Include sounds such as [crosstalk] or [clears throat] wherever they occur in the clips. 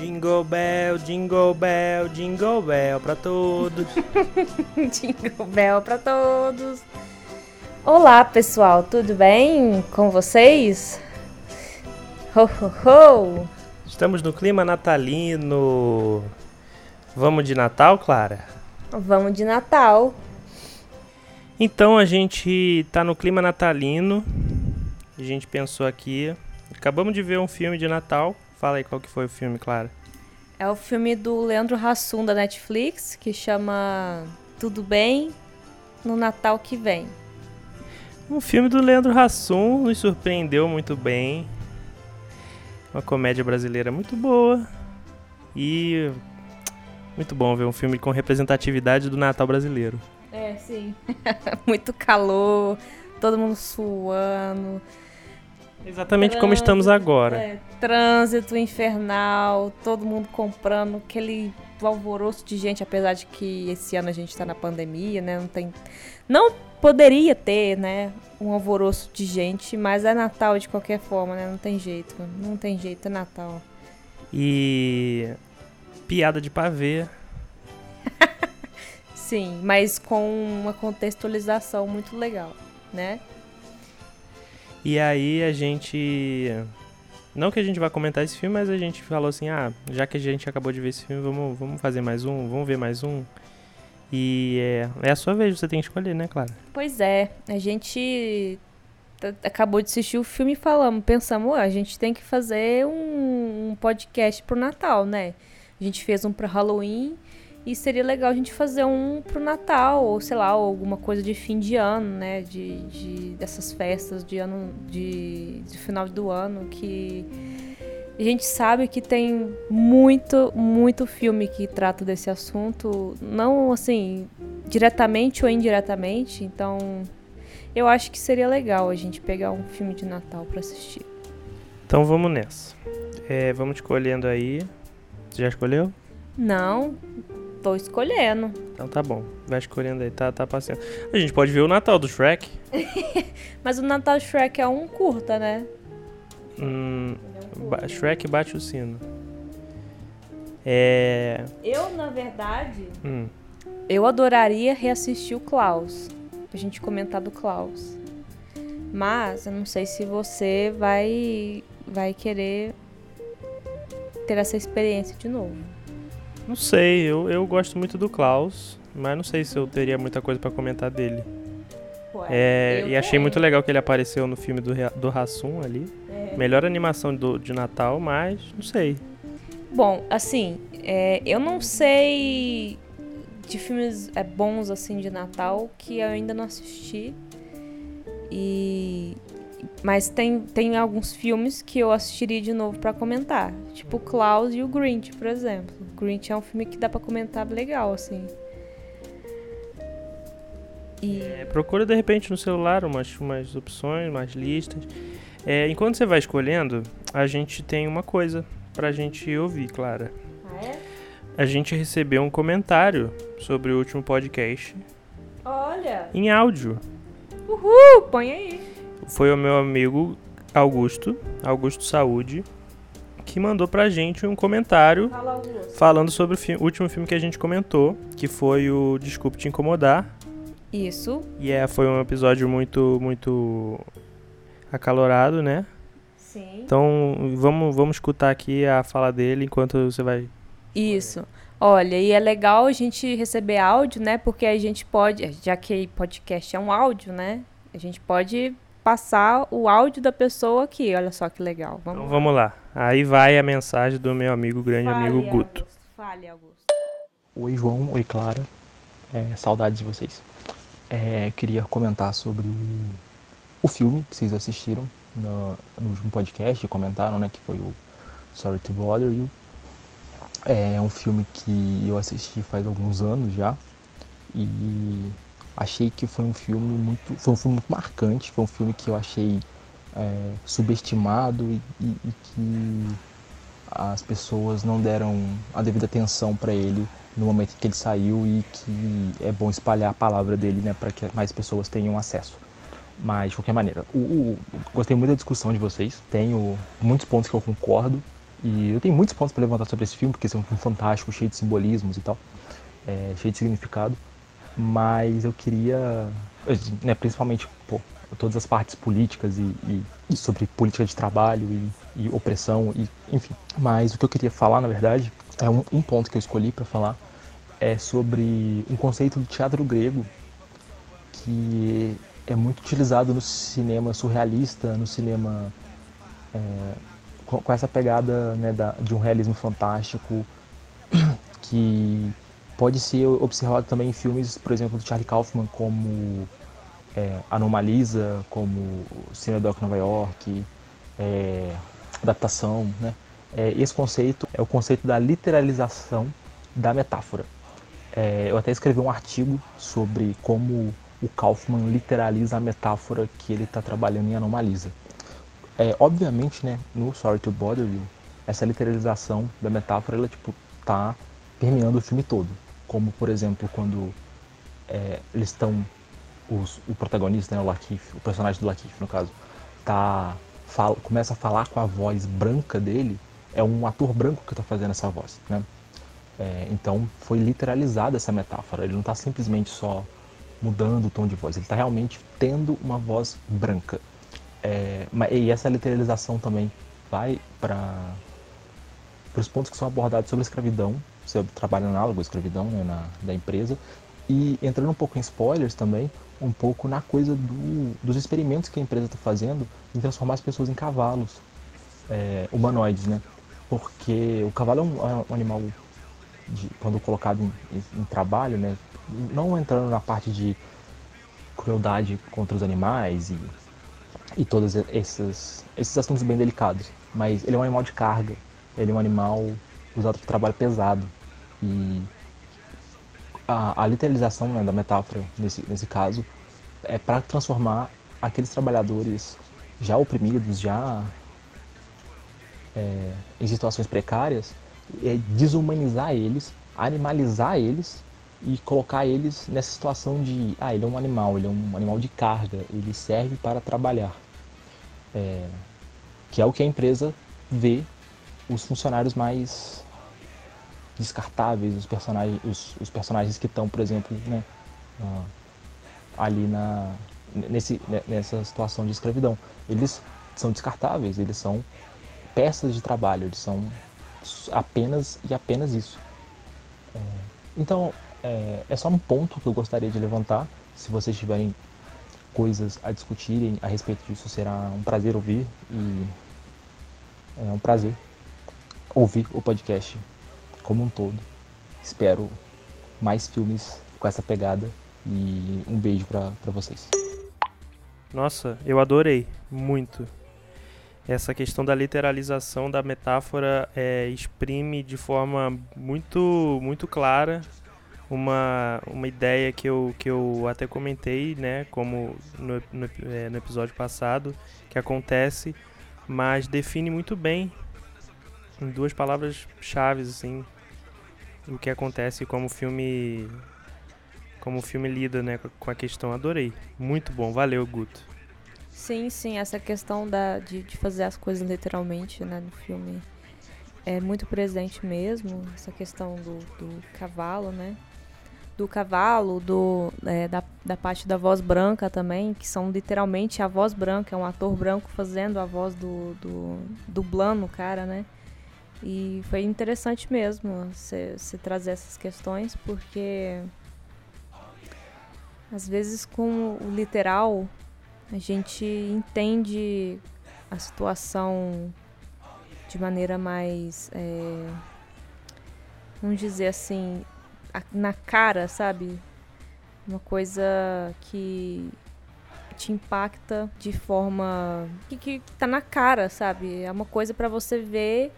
Jingle Bell, Jingle Bell, Jingle Bell pra todos. [laughs] Jingle Bell pra todos. Olá, pessoal, tudo bem com vocês? Ho, ho, ho! Estamos no clima natalino. Vamos de Natal, Clara? Vamos de Natal. Então a gente tá no clima natalino. A gente pensou aqui. Acabamos de ver um filme de Natal. Fala aí qual que foi o filme, Clara. É o filme do Leandro Hassum da Netflix, que chama Tudo Bem no Natal que vem. Um filme do Leandro Hassum nos surpreendeu muito bem. Uma comédia brasileira muito boa. E muito bom ver um filme com representatividade do Natal brasileiro. É, sim. [laughs] muito calor, todo mundo suando. Exatamente como estamos agora. É, trânsito infernal, todo mundo comprando aquele alvoroço de gente, apesar de que esse ano a gente está na pandemia, né? Não tem. Não poderia ter, né? Um alvoroço de gente, mas é Natal de qualquer forma, né? Não tem jeito. Não tem jeito, é Natal. E. Piada de pavê. [laughs] Sim, mas com uma contextualização muito legal, né? E aí a gente. Não que a gente vá comentar esse filme, mas a gente falou assim: ah, já que a gente acabou de ver esse filme, vamos, vamos fazer mais um, vamos ver mais um. E é, é a sua vez, você tem que escolher, né, Clara? Pois é, a gente acabou de assistir o filme e falamos, pensamos, a gente tem que fazer um, um podcast pro Natal, né? A gente fez um pro Halloween e seria legal a gente fazer um pro Natal, ou sei lá, alguma coisa de fim de ano, né? De, de dessas festas de ano, de, de final do ano, que a gente sabe que tem muito, muito filme que trata desse assunto, não assim, diretamente ou indiretamente, então eu acho que seria legal a gente pegar um filme de Natal para assistir. Então vamos nessa. É, vamos escolhendo aí. Você já escolheu? Não, Tô escolhendo. Então tá bom. Vai escolhendo aí, tá, tá passeando. A gente pode ver o Natal do Shrek. [laughs] Mas o Natal do Shrek é um curta, né? Hum, ba Shrek bate o sino. É. Eu, na verdade, hum. eu adoraria reassistir o Klaus. Pra gente comentar do Klaus. Mas eu não sei se você vai, vai querer ter essa experiência de novo. Não sei, eu, eu gosto muito do Klaus, mas não sei se eu teria muita coisa para comentar dele. Ué, é, e achei muito legal que ele apareceu no filme do, do Hassum ali. É. Melhor animação do, de Natal, mas não sei. Bom, assim, é, eu não sei de filmes é, bons assim de Natal que eu ainda não assisti. E mas tem, tem alguns filmes que eu assistiria de novo para comentar. Tipo o Klaus e o Grinch, por exemplo. O Grinch é um filme que dá para comentar legal, assim. E... É, procura de repente no celular umas, umas opções, umas listas. É, enquanto você vai escolhendo, a gente tem uma coisa pra gente ouvir, Clara. Ah, é? A gente recebeu um comentário sobre o último podcast. Olha! Em áudio. Uhul! Põe aí foi o meu amigo Augusto, Augusto Saúde, que mandou pra gente um comentário Fala, falando sobre o fi último filme que a gente comentou, que foi o Desculpe Te Incomodar. Isso. E é, foi um episódio muito, muito acalorado, né? Sim. Então vamos, vamos escutar aqui a fala dele enquanto você vai. Isso. Olha, e é legal a gente receber áudio, né? Porque a gente pode, já que podcast é um áudio, né? A gente pode passar o áudio da pessoa aqui. Olha só que legal. Vamos então vamos lá. Aí vai a mensagem do meu amigo, grande Fale, amigo Guto. Augusto. Fale, Augusto. Oi, João. Oi, Clara. É, saudades de vocês. É, queria comentar sobre o filme que vocês assistiram no, no último podcast, comentaram, né, que foi o Sorry to Bother You. É um filme que eu assisti faz alguns anos já e achei que foi um filme muito, foi um filme muito marcante, foi um filme que eu achei é, subestimado e, e, e, que as pessoas não deram a devida atenção para ele no momento que ele saiu e que é bom espalhar a palavra dele, né, para que mais pessoas tenham acesso. Mas de qualquer maneira, o, o, gostei muito da discussão de vocês. Tenho muitos pontos que eu concordo E eu tenho muitos pontos para levantar sobre esse filme, porque esse é um filme fantástico, cheio de simbolismos e tal, é, cheio de significado. Mas eu queria, né, principalmente, pô, todas as partes políticas e, e, e sobre política de trabalho e, e, opressão, e, enfim. Mas o que eu queria falar, na verdade, é um, um ponto que eu escolhi para falar, é sobre um conceito do teatro grego que é muito utilizado no cinema surrealista, no cinema é, com, com, essa pegada né, da, de um realismo fantástico [clears throat] que pode ser observado também em filmes, por exemplo, do Charlie Kaufman, como é, Anomalisa, como Cinedoc Nova York, é, adaptação, né? É, esse conceito é o conceito da literalização da metáfora. É, eu até escrevi um artigo sobre como o Kaufman literaliza a metáfora que ele está trabalhando em Anomalisa. É, obviamente, né, no Sorry to Bother You, essa literalização da metáfora, ela, tipo, tá permeando o filme todo. Como, por exemplo, quando é, eles estão, o protagonista, né, o o personagem do Lakeith, no caso, tá, fala, começa a falar com a voz branca dele, é um ator branco que está fazendo essa voz, né? É, então, foi literalizada essa metáfora. Ele não está simplesmente só mudando o tom de voz, ele está realmente tendo uma voz branca. É, e essa literalização também vai para os pontos que são abordados sobre a escravidão, sobre trabalho análogo escravidão né, na, da empresa, e entrando um pouco em spoilers também, um pouco na coisa do, dos experimentos que a empresa está fazendo em transformar as pessoas em cavalos é, humanoides, né? Porque o cavalo é um, é um animal, de, quando colocado em, em trabalho, né? não entrando na parte de crueldade contra os animais e, e todos esses, esses assuntos bem delicados, mas ele é um animal de carga, ele é um animal usado para trabalho pesado e a, a literalização né, da metáfora nesse, nesse caso é para transformar aqueles trabalhadores já oprimidos, já é, em situações precárias, é desumanizar eles, animalizar eles e colocar eles nessa situação de ah ele é um animal ele é um animal de carga ele serve para trabalhar. É, que é o que a empresa vê os funcionários mais descartáveis os personagens os, os personagens que estão por exemplo né, uh, ali na nesse nessa situação de escravidão. Eles são descartáveis eles são peças de trabalho eles são apenas e apenas isso. É, então é, é só um ponto que eu gostaria de levantar. Se vocês tiverem coisas a discutirem a respeito disso, será um prazer ouvir e é um prazer ouvir o podcast como um todo. Espero mais filmes com essa pegada e um beijo para vocês. Nossa, eu adorei muito. Essa questão da literalização da metáfora é, exprime de forma muito, muito clara uma, uma ideia que eu, que eu até comentei, né, como no, no, é, no episódio passado, que acontece, mas define muito bem, em duas palavras chaves, assim, o que acontece como o filme como o filme lida né, com a questão. Adorei. Muito bom. Valeu, Guto. Sim, sim. Essa questão da, de, de fazer as coisas literalmente né, no filme é muito presente mesmo. Essa questão do, do cavalo, né? do cavalo, do, é, da, da parte da voz branca também, que são literalmente a voz branca, é um ator branco fazendo a voz do, do dublando cara, né? E foi interessante mesmo você trazer essas questões, porque às vezes com o literal a gente entende a situação de maneira mais. É, vamos dizer assim, na cara, sabe? Uma coisa que te impacta de forma que, que tá na cara, sabe? É uma coisa para você ver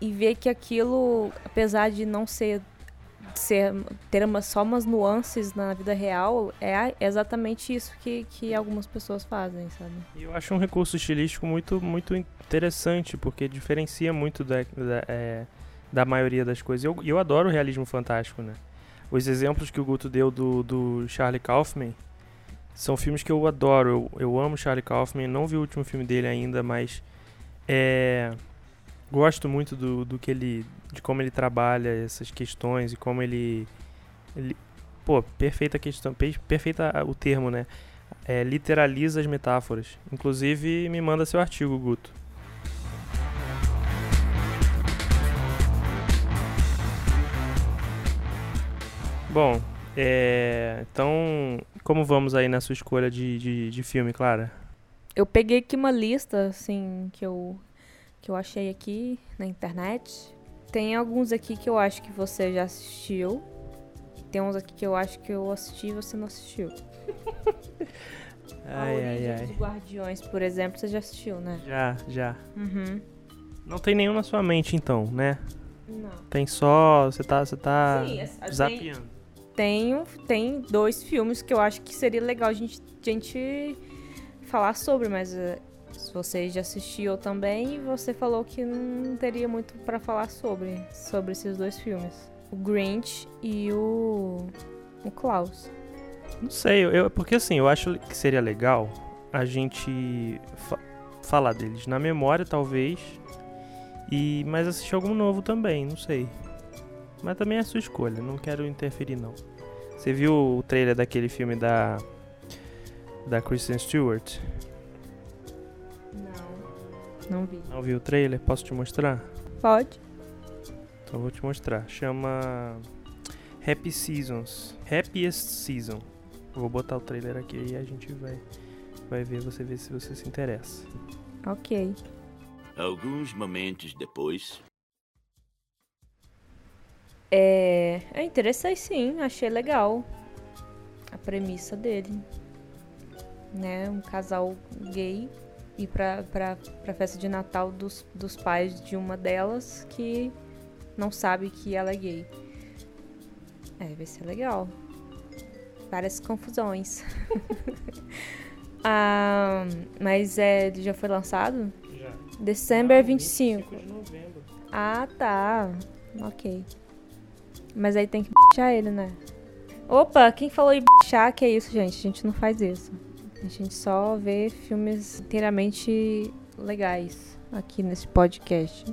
e ver que aquilo, apesar de não ser ser ter uma, só umas nuances na vida real, é exatamente isso que, que algumas pessoas fazem, sabe? Eu acho um recurso estilístico muito muito interessante, porque diferencia muito da, da é da maioria das coisas. Eu, eu adoro o realismo fantástico, né? Os exemplos que o Guto deu do, do Charlie Kaufman são filmes que eu adoro. Eu, eu amo Charlie Kaufman, não vi o último filme dele ainda, mas é, gosto muito do, do que ele. de como ele trabalha essas questões e como ele. ele pô, perfeita questão. Perfeita o termo, né? É, literaliza as metáforas. Inclusive, me manda seu artigo, Guto. Bom, é, então, como vamos aí na sua escolha de, de, de filme, Clara? Eu peguei aqui uma lista, assim, que eu, que eu achei aqui na internet. Tem alguns aqui que eu acho que você já assistiu. Tem uns aqui que eu acho que eu assisti e você não assistiu. [laughs] ai, A ai, ai. dos Guardiões, por exemplo, você já assistiu, né? Já, já. Uhum. Não tem nenhum na sua mente, então, né? Não. Tem só. Você tá, você tá Sim, zapeando. Tem, tem dois filmes que eu acho que seria legal a gente, a gente falar sobre, mas uh, se você já assistiu também, você falou que não teria muito para falar sobre, sobre esses dois filmes. O Grinch e o, o Klaus. Não sei, eu, porque assim, eu acho que seria legal a gente fa falar deles na memória, talvez, e mas assistir algum novo também, não sei. Mas também é sua escolha, não quero interferir não. Você viu o trailer daquele filme da da Kristen Stewart? Não. Não vi. Não viu o trailer? Posso te mostrar? Pode. Então eu vou te mostrar. Chama Happy Seasons. Happiest Season. Eu vou botar o trailer aqui e a gente vai vai ver você ver se você se interessa. OK. Alguns momentos depois. É, é interessante sim, achei legal a premissa dele. Né, um casal gay ir pra, pra, pra festa de Natal dos, dos pais de uma delas que não sabe que ela é gay. É, vai ser legal. Várias confusões. [laughs] ah, mas é, já foi lançado? Já. December 25. 25 de novembro. Ah, tá. Ok. Mas aí tem que bichar ele, né? Opa, quem falou em bichar, que é isso, gente? A gente não faz isso. A gente só vê filmes inteiramente legais aqui nesse podcast.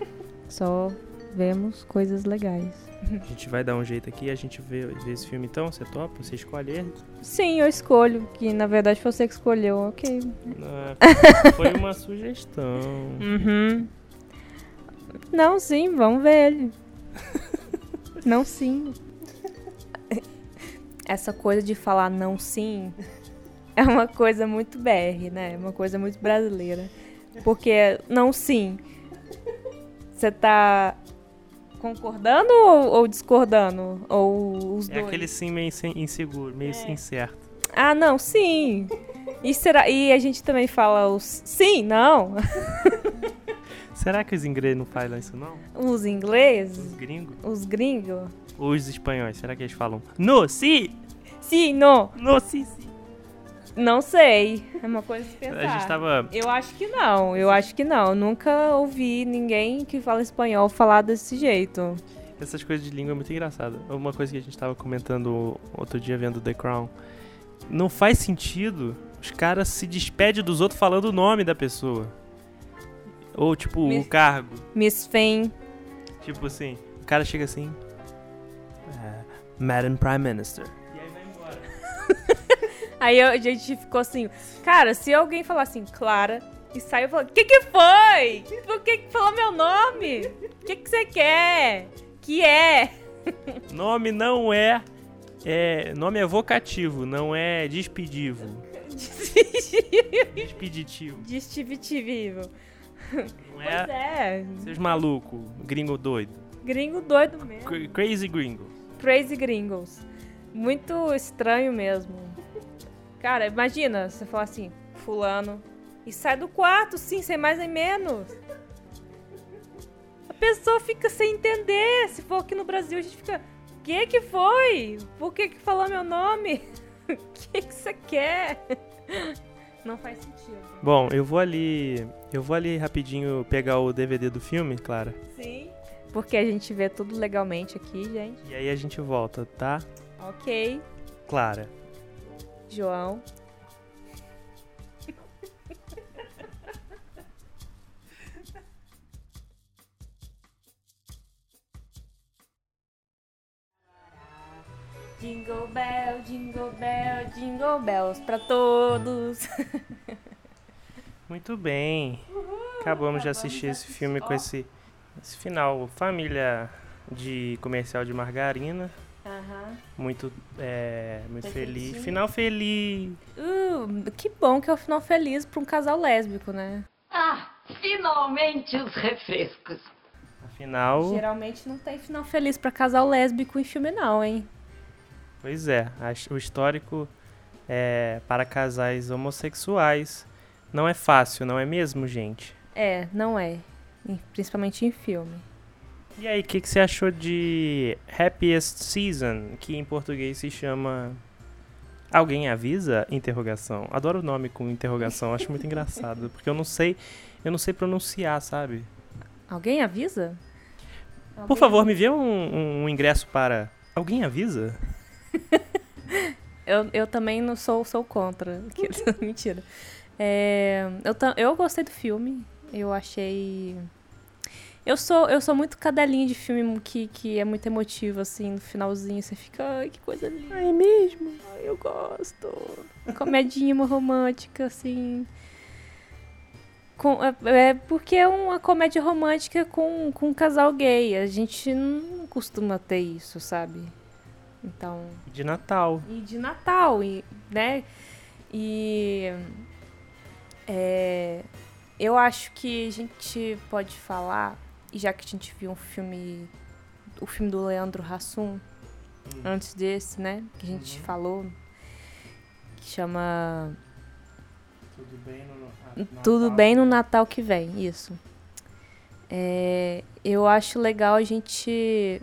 [laughs] Só vemos coisas legais. A gente vai dar um jeito aqui, a gente vê, vê esse filme então, você topa? Você escolhe ele? Sim, eu escolho, que na verdade foi você que escolheu, ok. Ah, foi uma [laughs] sugestão. Uhum. Não, sim, vamos ver ele. [laughs] não, sim. Essa coisa de falar não, sim, é uma coisa muito BR, né? Uma coisa muito brasileira. Porque não, sim. Você tá concordando ou, ou, discordando? Ou os é dois? aquele sim meio inseguro, meio é. incerto. Ah, não, sim. E, será, e a gente também fala os sim, não. [laughs] Será que os ingleses não falam isso, não? Os ingleses? Os gringos? Os gringos? Os espanhóis, será que eles falam no, si? Sim, no. No, si, si. Não sei. É uma coisa de pensar. A gente tava... Eu acho que não. Eu acho que não. Nunca ouvi ninguém que fala espanhol falar desse jeito. Essas coisas de língua é muito engraçado. Uma coisa que a gente tava comentando outro dia vendo The Crown. Não faz sentido os caras se despedem dos outros falando o nome da pessoa. Ou, tipo, Miss, o cargo. Miss Fame. Tipo assim, o cara chega assim. Uh, Madam Prime Minister. Aí a gente ficou assim, cara, se alguém falar assim, Clara, e saiu e falou, o que que foi? Por que que falou meu nome? O que que você quer? Que é? [laughs] Nome não é, é... Nome é vocativo, não é despedivo. Despeditivo. Despeditivo. Não é? Pois é. Seus maluco, gringo doido. Gringo doido mesmo. Crazy gringo. Crazy gringos. Muito estranho mesmo. Cara, imagina você falar assim, fulano, e sai do quarto, sim, sem mais nem menos. A pessoa fica sem entender. Se for aqui no Brasil, a gente fica. O que que foi? Por que que falou meu nome? [laughs] O que que você quer? [laughs] Não faz sentido. Bom, eu vou ali. Eu vou ali rapidinho pegar o DVD do filme, Clara. Sim. Porque a gente vê tudo legalmente aqui, gente. E aí a gente volta, tá? Ok. Clara. João. Jingle bell, jingle bell, jingle bells para todos. Muito bem. Uhul, acabamos, acabamos de assistir esse filme com esse, esse final, família de comercial de margarina. Uhum. Muito, é, muito feliz. Final feliz. Uh, que bom que é o final feliz para um casal lésbico, né? Ah, finalmente os refrescos. Afinal. Geralmente não tem final feliz para casal lésbico em filme, não, hein? Pois é, o histórico é, para casais homossexuais não é fácil, não é mesmo, gente? É, não é. Principalmente em filme. E aí, o que, que você achou de Happiest Season, que em português se chama Alguém avisa? Interrogação. Adoro o nome com interrogação, acho muito engraçado, [laughs] porque eu não sei, eu não sei pronunciar, sabe? Alguém avisa? Por favor, me vê um, um ingresso para Alguém avisa? [laughs] eu, eu também não sou, sou contra. [laughs] Mentira. É, eu, eu gostei do filme. Eu achei eu sou, eu sou muito cadelinha de filme que, que é muito emotivo, assim, no finalzinho. Você fica, ai, que coisa linda. Ai, mesmo? Ai, eu gosto. Comedinha romântica, assim. Com, é, é, porque é uma comédia romântica com, com um casal gay. A gente não costuma ter isso, sabe? Então. De Natal. E de Natal, e, né? E. É, eu acho que a gente pode falar e já que a gente viu um filme, o filme do Leandro Hassum, hum. antes desse, né? Que a gente uhum. falou, que chama. Tudo bem no Natal. Tudo bem no Natal que vem, isso. É, eu acho legal a gente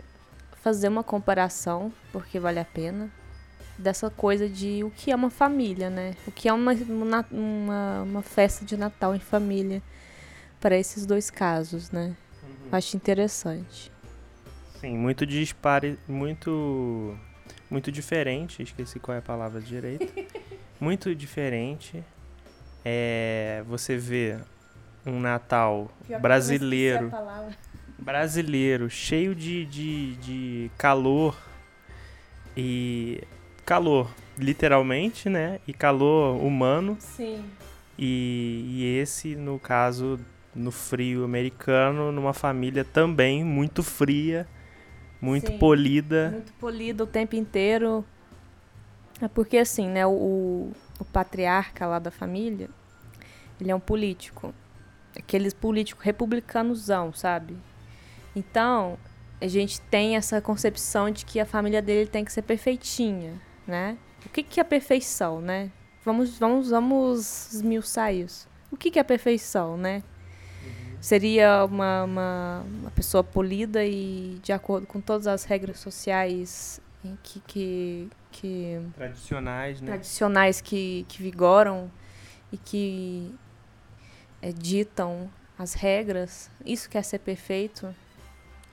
fazer uma comparação, porque vale a pena, dessa coisa de o que é uma família, né? O que é uma, uma, uma festa de Natal em família para esses dois casos, né? Acho interessante. Sim, muito dispare, muito muito diferente, esqueci qual é a palavra direito. [laughs] muito diferente. É, você vê um Natal Pior brasileiro. Brasileiro, cheio de, de, de calor e calor, literalmente, né? E calor humano. Sim. E, e esse, no caso no frio americano, numa família também muito fria, muito Sim, polida. Muito polida o tempo inteiro. É porque assim, né, o, o patriarca lá da família, ele é um político. Aqueles políticos republicanosão, sabe? Então, a gente tem essa concepção de que a família dele tem que ser perfeitinha, né? O que, que é perfeição, né? Vamos, vamos, vamos esmiuçar isso. O que, que é perfeição, né? Seria uma, uma, uma, pessoa polida e de acordo com todas as regras sociais que, que, que tradicionais, né? tradicionais que, que vigoram e que é, ditam as regras. Isso quer ser perfeito?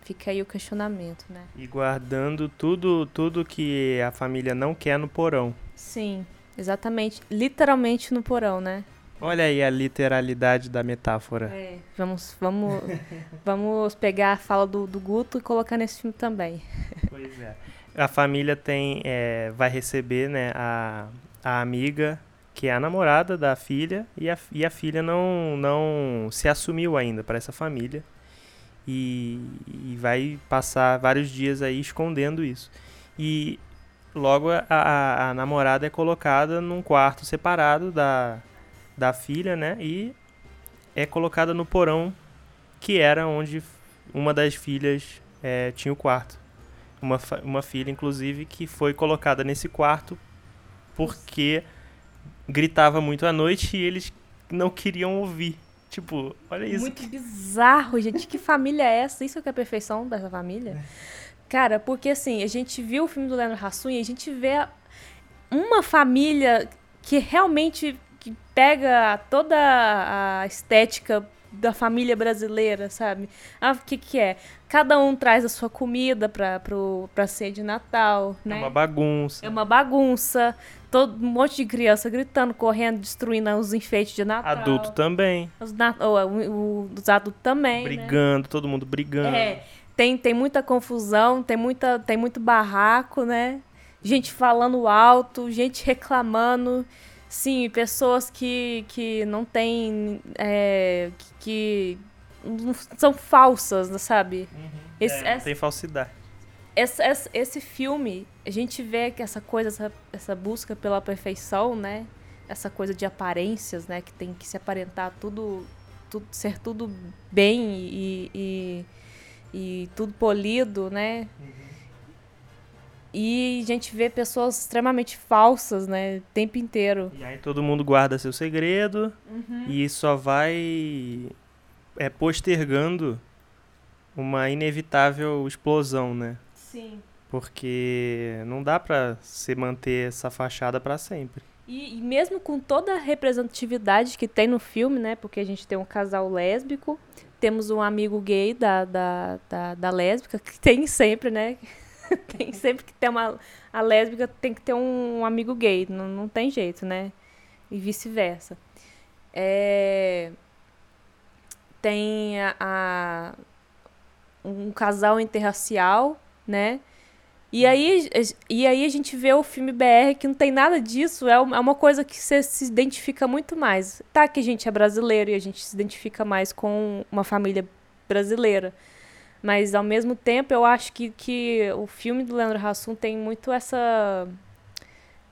Fica aí o questionamento, né? E guardando tudo, tudo que a família não quer no porão. Sim, exatamente. Literalmente no porão, né? Olha aí a literalidade da metáfora. É, vamos, vamos, [laughs] vamos pegar a fala do, do Guto e colocar nesse filme também. Pois é. A família tem, é, vai receber né, a, a amiga, que é a namorada da filha, e a, e a filha não, não se assumiu ainda para essa família. E, e vai passar vários dias aí escondendo isso. E logo a, a, a namorada é colocada num quarto separado da, da filha, né? E é colocada no porão que era onde uma das filhas é, tinha o quarto. Uma, uma filha, inclusive, que foi colocada nesse quarto porque gritava muito à noite e eles não queriam ouvir. Tipo, olha isso. Muito bizarro, gente. Que família é essa? Isso é que é a perfeição dessa família? É. Cara, porque assim, a gente viu o filme do Leandro Hassum e a gente vê uma família que realmente pega toda a estética da família brasileira, sabe? Ah, o que que é? Cada um traz a sua comida pra, pro, pra ceia de Natal, né? É uma bagunça. É uma bagunça. Todo, um monte de criança gritando, correndo, destruindo os enfeites de Natal. Adulto também. Os, os adultos também, né? Brigando, né? todo mundo brigando. É, tem, tem muita confusão, tem, muita, tem muito barraco, né? gente falando alto, gente reclamando. Sim, pessoas que, que não têm. É, que, que são falsas, sabe? Uhum. Esse, é, essa, tem falsidade. Esse, esse, esse, filme, a gente vê que essa coisa, essa, essa busca pela perfeição, né? Essa coisa de aparências, né? Que tem que se aparentar tudo, tudo ser tudo bem e, e, e tudo polido, né? Uhum. E a gente vê pessoas extremamente falsas, né? O tempo inteiro. E aí todo mundo guarda seu segredo uhum. e só vai é, postergando uma inevitável explosão, né? Sim. Porque não dá pra se manter essa fachada para sempre. E, e, mesmo com toda a representatividade que tem no filme, né? Porque a gente tem um casal lésbico, temos um amigo gay da, da, da, da lésbica, que tem sempre, né? [laughs] tem sempre que ter uma. A lésbica tem que ter um, amigo gay, não, não tem jeito, né? E vice-versa. É, tem a, a, um casal interracial, né? E aí, e aí a gente vê o filme BR que não tem nada disso, é, é uma coisa que você se identifica muito mais. Tá que a gente é brasileiro e a gente se identifica mais com uma família brasileira. Mas ao mesmo tempo eu acho que, que o filme do Leandro Hassum tem muito essa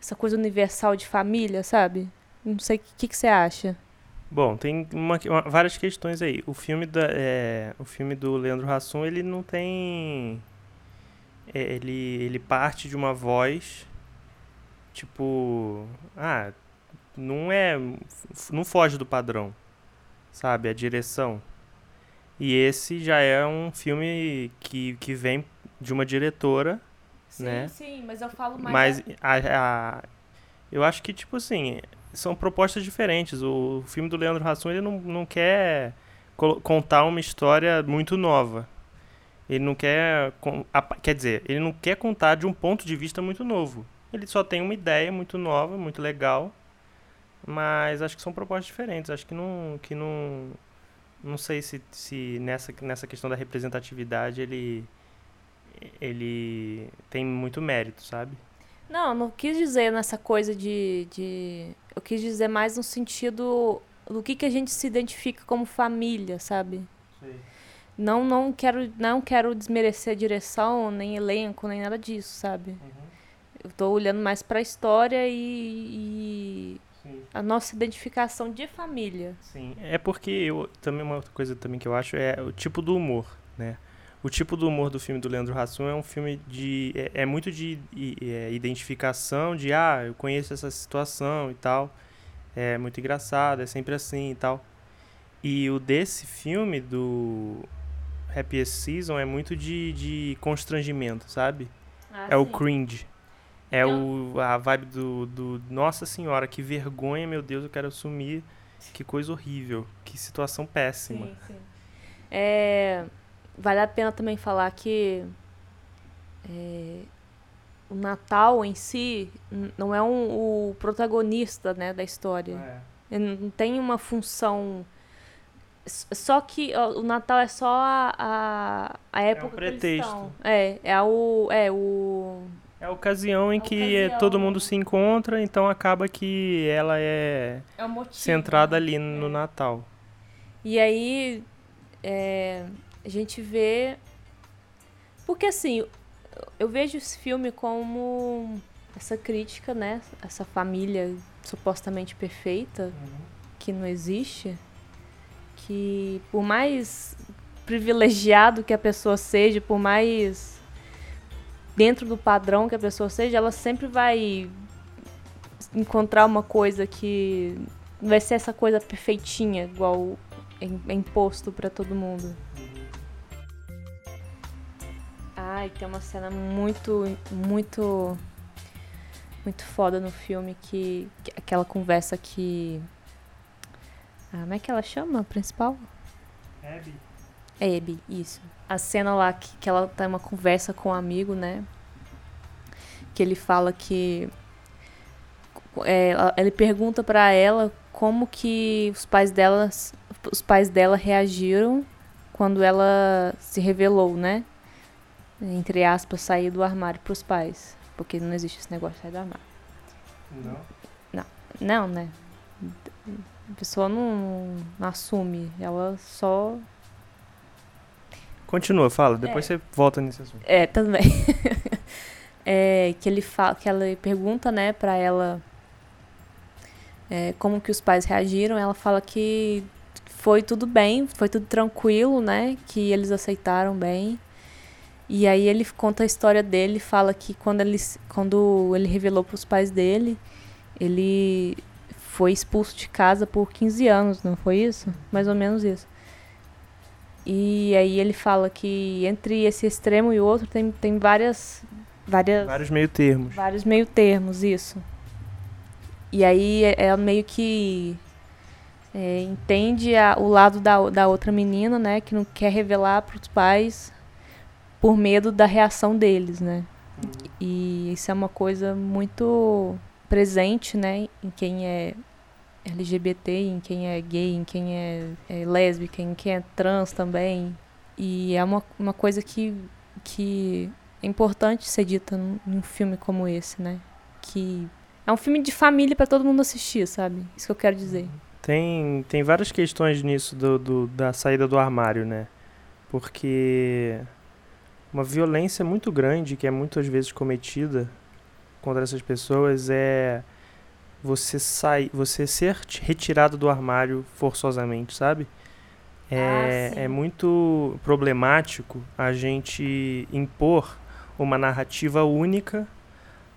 essa coisa universal de família, sabe? Não sei o que, que você acha. Bom, tem uma, uma, várias questões aí. O filme, da, é, o filme do Leandro Hassum, ele não tem... É, ele, ele parte de uma voz, tipo... Ah, não é... Não foge do padrão, sabe? A direção. E esse já é um filme que, que vem de uma diretora, sim, né? Sim, mas eu falo mais... Mas a, a, eu acho que, tipo assim, são propostas diferentes. O filme do Leandro Hassum, ele não, não quer contar uma história muito nova. Ele não quer... Quer dizer, ele não quer contar de um ponto de vista muito novo. Ele só tem uma ideia muito nova, muito legal, mas acho que são propostas diferentes. Acho que não... Que não não sei se, se nessa, nessa questão da representatividade ele, ele tem muito mérito, sabe? Não, não quis dizer nessa coisa de, de. Eu quis dizer mais no sentido do que, que a gente se identifica como família, sabe? Sim. Não, não, quero, não quero desmerecer a direção, nem elenco, nem nada disso, sabe? Uhum. Eu tô olhando mais para a história e, e a nossa identificação de família. Sim, é porque eu também uma outra coisa também que eu acho é o tipo do humor, né? O tipo do humor do filme do Leandro Hassum é um filme de é, é muito de é, identificação, de ah, eu conheço essa situação e tal. É muito engraçado, é sempre assim e tal. E o desse filme do Happiest Season é muito de, de constrangimento, sabe? Ah, é sim. o cringe. É o, a vibe do, do. Nossa senhora, que vergonha, meu Deus, eu quero assumir. Que coisa horrível. Que situação péssima. Sim, sim. É, vale a pena também falar que é, o Natal em si não é um, o protagonista né, da história. É. Ele não tem uma função. Só que o Natal é só a, a, a época é um pretexto. É, é o. É o é a ocasião em a que ocasião. todo mundo se encontra, então acaba que ela é, é motivo, centrada ali no é. Natal. E aí é, a gente vê. Porque assim, eu vejo esse filme como essa crítica, né? Essa família supostamente perfeita, uhum. que não existe. Que por mais privilegiado que a pessoa seja, por mais dentro do padrão que a pessoa seja, ela sempre vai encontrar uma coisa que vai ser essa coisa perfeitinha, igual é imposto para todo mundo. Ai, tem uma cena muito, muito, muito foda no filme que, que aquela conversa que, ah, como é que ela chama, a principal? Abby. É Abby, isso a cena lá que, que ela tem uma conversa com um amigo, né? Que ele fala que. É, ele pergunta para ela como que os pais dela, os pais dela reagiram quando ela se revelou, né? Entre aspas, sair do armário para os pais. porque não existe esse negócio de sair do armário. Não? Não, não, né? A pessoa não, não assume, ela só. Continua, fala, depois é. você volta nesse assunto. É, também. [laughs] é, que ele fala, que ela pergunta, né, pra ela é, como que os pais reagiram. Ela fala que foi tudo bem, foi tudo tranquilo, né? Que eles aceitaram bem. E aí ele conta a história dele, fala que quando ele, quando ele revelou para os pais dele, ele foi expulso de casa por 15 anos, não foi isso? Mais ou menos isso. E aí ele fala que entre esse extremo e o outro tem, tem várias, várias... Vários meio termos. Vários meio termos, isso. E aí é, é meio que é, entende a, o lado da, da outra menina, né? Que não quer revelar para os pais por medo da reação deles, né? E isso é uma coisa muito presente, né? Em quem é LGBT, em quem é gay, em quem é, é lésbica, em quem é trans também. E é uma, uma coisa que, que é importante ser dita num, num filme como esse, né? Que é um filme de família para todo mundo assistir, sabe? Isso que eu quero dizer. Tem, tem várias questões nisso do, do, da saída do armário, né? Porque uma violência muito grande que é muitas vezes cometida contra essas pessoas é você sair, você ser retirado do armário forçosamente, sabe? É, ah, é muito problemático a gente impor uma narrativa única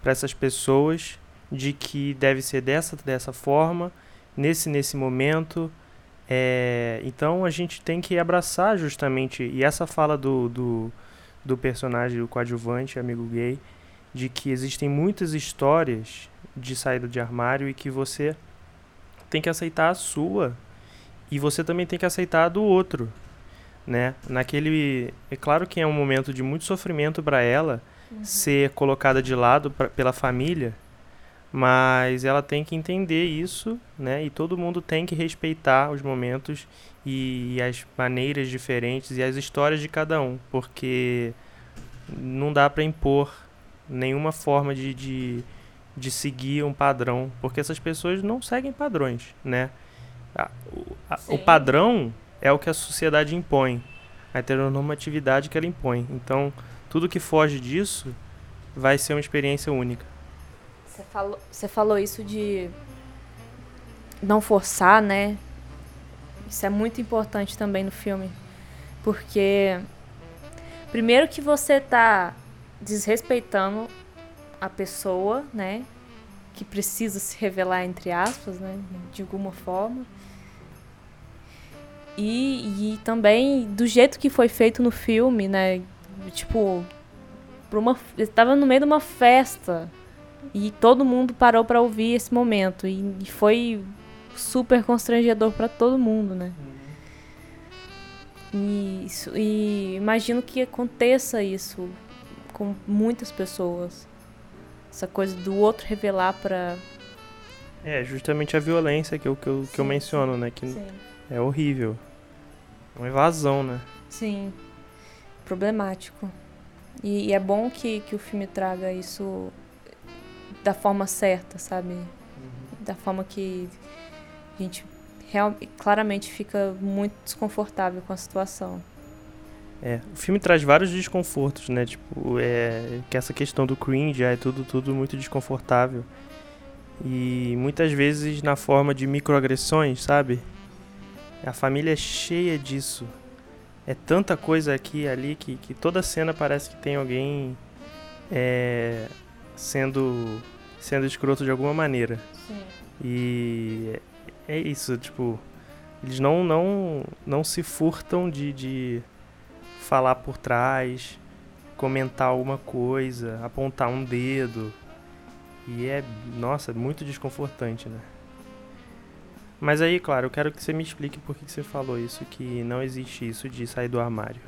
para essas pessoas de que deve ser dessa dessa forma, nesse nesse momento. É, então a gente tem que abraçar justamente e essa fala do, do, do personagem do coadjuvante amigo gay de que existem muitas histórias de saída de armário e que você tem que aceitar a sua e você também tem que aceitar a do outro, né? Naquele, é claro que é um momento de muito sofrimento para ela uhum. ser colocada de lado pra, pela família, mas ela tem que entender isso, né? E todo mundo tem que respeitar os momentos e, e as maneiras diferentes e as histórias de cada um, porque não dá para impor nenhuma forma de, de, de, seguir um padrão, porque essas pessoas não seguem padrões, né? A, a, o padrão é o que a sociedade impõe, a heteronormatividade que ela impõe. Então, tudo que foge disso vai ser uma experiência única. Você falou, você falou isso de não forçar, né? Isso é muito importante também no filme. Porque primeiro que você tá desrespeitando a pessoa, né? Que precisa se revelar entre aspas, né? De alguma forma. E, e também do jeito que foi feito no filme, né? Tipo, por uma, estava no meio de uma festa e todo mundo parou para ouvir esse momento. E, e foi super constrangedor para todo mundo, né? E, isso, e imagino que aconteça isso com muitas pessoas. Essa coisa do outro revelar para É, justamente a violência que eu, que eu, que eu menciono, né? Que sim. é horrível. Uma evasão, né? Sim. Problemático. E, e, é bom que, que o filme traga isso da forma certa, sabe? Uhum. Da forma que a gente real, claramente fica muito desconfortável com a situação. É, o filme traz vários desconfortos, né? Tipo, é, que essa questão do cringe é tudo, tudo muito desconfortável. E muitas vezes na forma de microagressões, sabe? A família é cheia disso. É tanta coisa aqui e ali que, que toda cena parece que tem alguém é, sendo sendo escroto de alguma maneira. Sim. E é isso, tipo, eles não não não se furtam de, de falar por trás, comentar alguma coisa, apontar um dedo. E é, nossa, muito desconfortante, né? Mas aí, claro, eu quero que você me explique por que você falou isso, que não existe isso de sair do armário.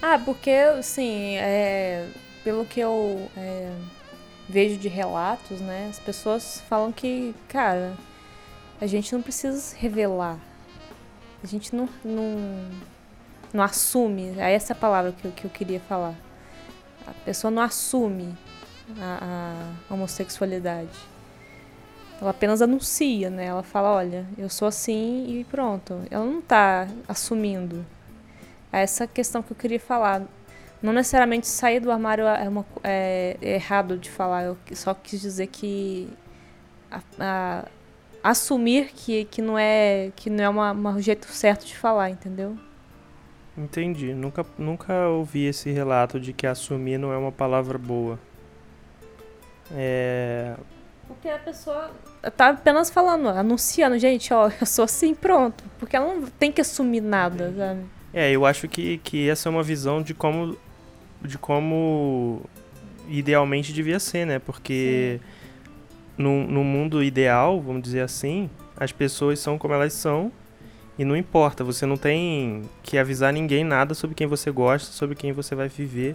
Ah, porque, assim, é, pelo que eu é, vejo de relatos, né? As pessoas falam que, cara, a gente não precisa revelar. A gente não, não, não assume. É essa palavra que eu, que eu queria falar. a pessoa não assume a, a homossexualidade. Ela apenas anuncia, né? Ela fala, olha, eu sou assim e pronto. Ela não está assumindo. É essa questão que eu queria falar. Não necessariamente sair do armário é, uma, é, é errado de falar. Eu só quis dizer que a, a, assumir que, que não é que não é uma, um jeito certo de falar, entendeu? Entendi. Nunca, nunca ouvi esse relato de que assumir não é uma palavra boa. É... Porque a pessoa tá apenas falando, anunciando, gente, ó, eu sou assim, pronto. Porque ela não tem que assumir nada, sabe? É, eu acho que, que essa é uma visão de como de como idealmente devia ser, né? Porque no, no mundo ideal, vamos dizer assim, as pessoas são como elas são e não importa, você não tem que avisar ninguém nada sobre quem você gosta, sobre quem você vai viver,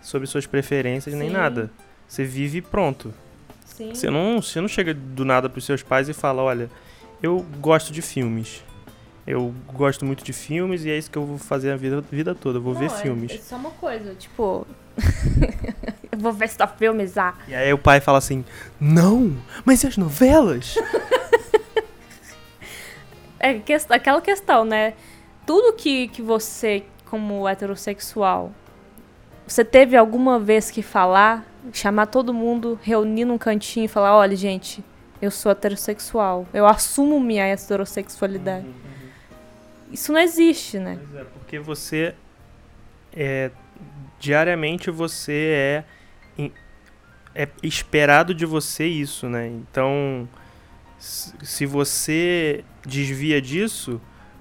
sobre suas preferências, Sim. nem nada. Você vive e pronto. Sim. Você não, você não chega do nada pros seus pais e fala, olha, eu gosto de filmes. Eu gosto muito de filmes e é isso que eu vou fazer a vida, vida toda. Eu vou não, ver é, filmes. É só uma coisa, tipo. [laughs] eu vou ver só filmes, ah. E aí o pai fala assim: Não, mas e as novelas? [laughs] é que, aquela questão, né? Tudo que, que você, como heterossexual, você teve alguma vez que falar, chamar todo mundo, reunir num cantinho e falar: olha, gente, eu sou heterossexual, eu assumo minha heterossexualidade. Uhum, uhum. Isso não existe, né? Pois é, porque você é diariamente você é é esperado de você isso, né? Então, se você desvia disso,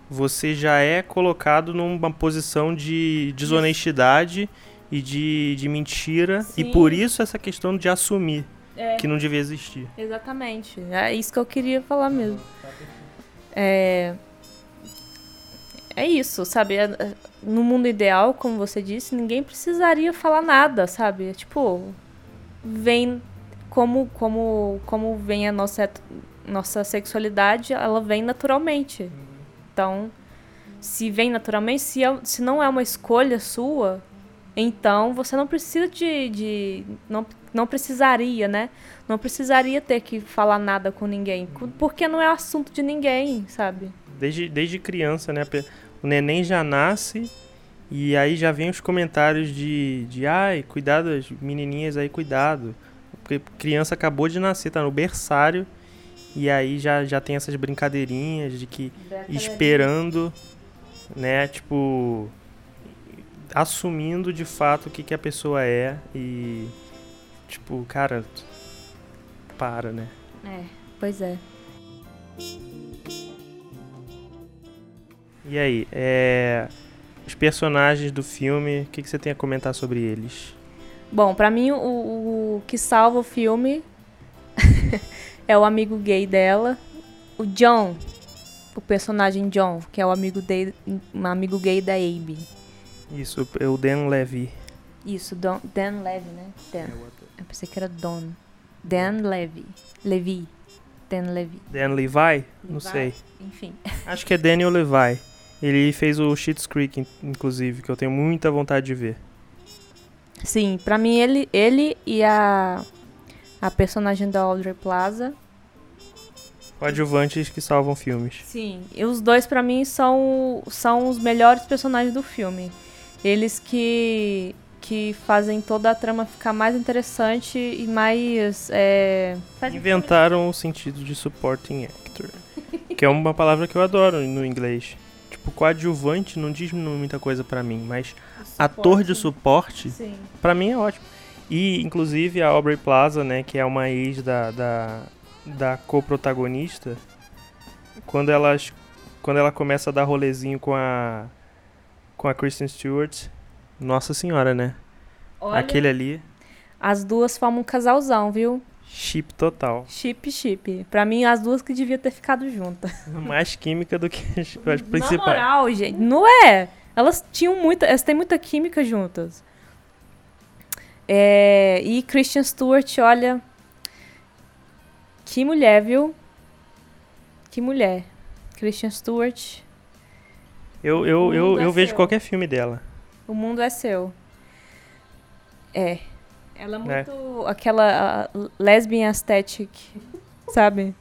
você já é colocado numa posição de desonestidade e de, de mentira. Sim. E por isso essa questão de assumir é. que não devia existir. Exatamente. É isso que eu queria falar mesmo. É, é isso, sabe? É, é, no mundo ideal, como você disse, ninguém precisaria falar nada, sabe? Tipo, vem como como como vem a nossa nossa sexualidade, ela vem naturalmente. Então, se vem naturalmente, se, é, se não é uma escolha sua, então você não precisa de, de não, não precisaria, né? Não precisaria ter que falar nada com ninguém, porque não é assunto de ninguém, sabe? Desde, desde criança, né? O neném já nasce e aí já vem os comentários de, de ai, cuidado, as menininhas aí, cuidado. Porque criança acabou de nascer, tá no berçário e aí já, já tem essas brincadeirinhas de que esperando, né, tipo, assumindo de fato o que, que a pessoa é e, tipo, cara, para, né? É, pois é. E aí, é, os personagens do filme, o que, que você tem a comentar sobre eles? Bom, para mim o, o que salva o filme [laughs] é o amigo gay dela, o John, o personagem John, que é o amigo, de, um amigo gay da Abe. Isso, é o Dan Levy. Isso, Don, Dan Levy, né? Dan. Eu pensei que era Don. Dan Levy. Levi. Dan Levy. Dan Levi? Levi? Não sei. Enfim. Acho que é Daniel Levi. Ele fez o Schitt's Creek, inclusive, que eu tenho muita vontade de ver. Sim, pra mim ele, ele e a a personagem da Audrey Plaza. Coadjuvantes que salvam filmes. Sim, e os dois para mim são, são os melhores personagens do filme. Eles que que fazem toda a trama ficar mais interessante e mais. É, Inventaram o sentido de supporting actor. [laughs] que é uma palavra que eu adoro no inglês. Tipo, coadjuvante não diz muita coisa para mim, mas ator de suporte, para mim é ótimo. E, inclusive, a Aubrey Plaza, né, que é uma ex da, da, da co-protagonista, quando, elas, quando ela começa a dar rolezinho com a, com a Kristen Stewart, nossa senhora, né? Olha, Aquele ali... As duas formam um casalzão, viu? Chip total. Chip, chip. Pra mim, as duas que deviam ter ficado juntas. [laughs] Mais química do que as, principais. Na moral, gente, não é? Elas tinham muita... Elas têm muita química juntas. É, e Christian Stewart, olha. Que mulher, viu? Que mulher. Christian Stewart. Eu, eu, eu, é eu vejo qualquer filme dela. O mundo é seu. É. Ela é muito é. aquela uh, lesbian aesthetic, sabe?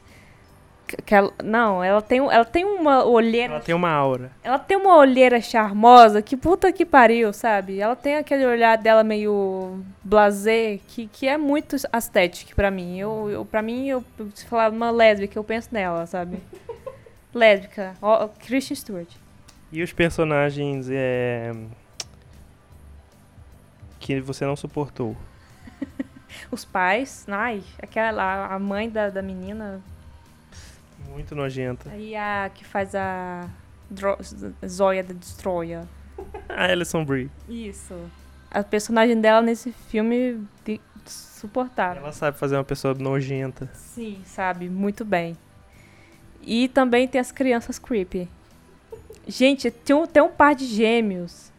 Que ela, não, ela tem, ela tem uma olheira. Ela tem uma aura. Ela tem uma olheira charmosa que puta que pariu, sabe? Ela tem aquele olhar dela meio blazer que, que é muito estético para mim. Eu, eu, pra mim, eu, se falar uma lésbica, eu penso nela, sabe? [laughs] lésbica. Oh, Christian Stewart. E os personagens é... que você não suportou? [laughs] os pais, ai, aquela, a mãe da, da menina muito nojenta. E a que faz a Dro Zoya da Destroyer. [laughs] a Alison Brie. Isso. A personagem dela nesse filme de suportável. Ela sabe fazer uma pessoa nojenta. Sim, sabe, muito bem. E também tem as crianças creepy. Gente, tem um, tem um par de gêmeos.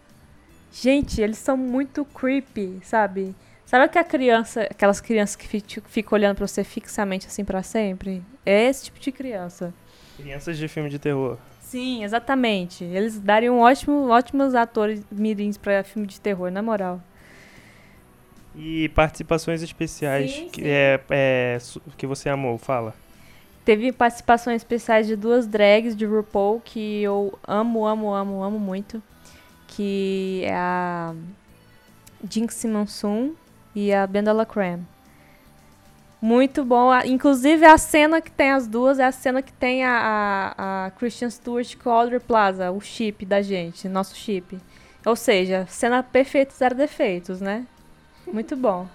Gente, eles são muito creepy, sabe? Sabe que a criança, aquelas crianças que ficam fica olhando pra você fixamente assim para sempre? É esse tipo de criança. Crianças de filme de terror. Sim, exatamente. Eles dariam ótimo, ótimos atores mirins para filme de terror, na moral. E participações especiais sim, que, sim. É, é, que você amou, fala. Teve participações especiais de duas drags de RuPaul que eu amo, amo, amo, amo muito. Que é a Jinx Monsoon e a Bendala Creme. Muito bom. Inclusive, a cena que tem as duas é a cena que tem a, a, a Christian Stewart com Audrey Plaza, o chip da gente, nosso chip. Ou seja, cena perfeita, zero defeitos, né? Muito bom.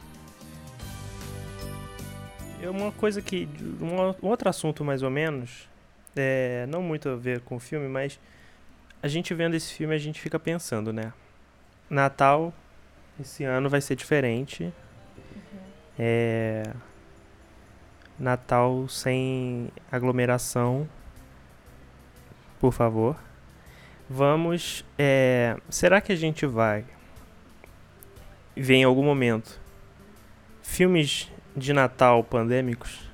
É uma coisa que. Um, outro assunto, mais ou menos. É, não muito a ver com o filme, mas a gente vendo esse filme, a gente fica pensando, né? Natal, esse ano vai ser diferente. Uhum. É Natal sem aglomeração, por favor. Vamos. É, será que a gente vai ver em algum momento filmes de Natal pandêmicos?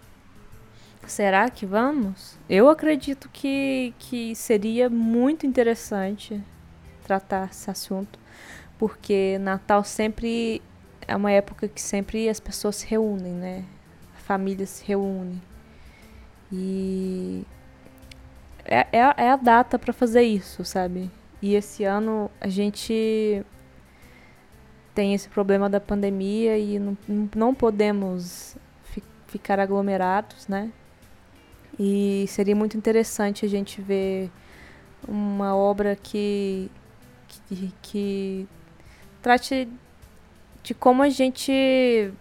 Será que vamos? Eu acredito que, que seria muito interessante tratar esse assunto, porque Natal sempre é uma época que sempre as pessoas se reúnem, né? família se reúne. E é, é, é a data para fazer isso, sabe? E esse ano a gente tem esse problema da pandemia e não, não podemos fi, ficar aglomerados, né? E seria muito interessante a gente ver uma obra que, que, que trate de como a gente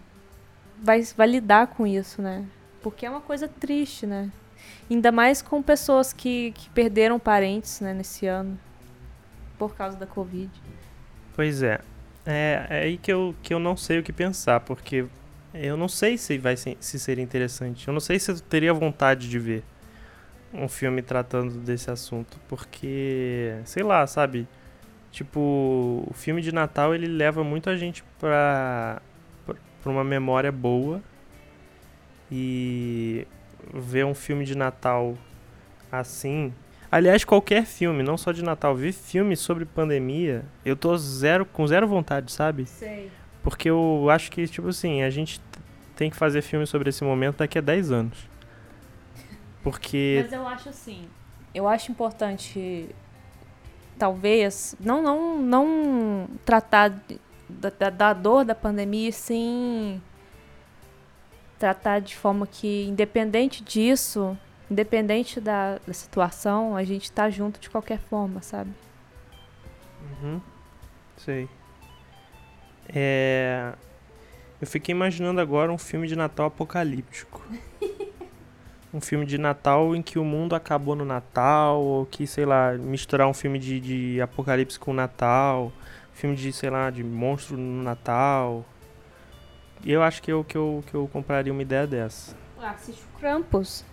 vai, vai lidar com isso, né? Porque é uma coisa triste, né? Ainda mais com pessoas que, que perderam parentes né, nesse ano por causa da Covid. Pois é. É, é aí que eu, que eu não sei o que pensar, porque eu não sei se vai se, se seria interessante. Eu não sei se eu teria vontade de ver um filme tratando desse assunto, porque, sei lá, sabe? Tipo, o filme de Natal ele leva muito a gente pra para uma memória boa e ver um filme de Natal assim. Aliás, qualquer filme, não só de Natal, ver filme sobre pandemia, eu tô zero com zero vontade, sabe? Sei. Porque eu acho que, tipo assim, a gente tem que fazer filme sobre esse momento daqui a 10 anos. Porque. Mas eu acho assim. Eu acho importante. Talvez. Não, não, não tratar da, da dor da pandemia, sim tratar de forma que, independente disso, independente da, da situação, a gente tá junto de qualquer forma, sabe? Uhum. Sei. É... Eu fiquei imaginando agora um filme de Natal apocalíptico. [laughs] um filme de Natal em que o mundo acabou no Natal, ou que, sei lá, misturar um filme de, de apocalipse com Natal filme de, sei lá, de monstro no Natal. E eu acho que eu, que, eu, que eu compraria uma ideia dessa. Ah, assiste o Krampus.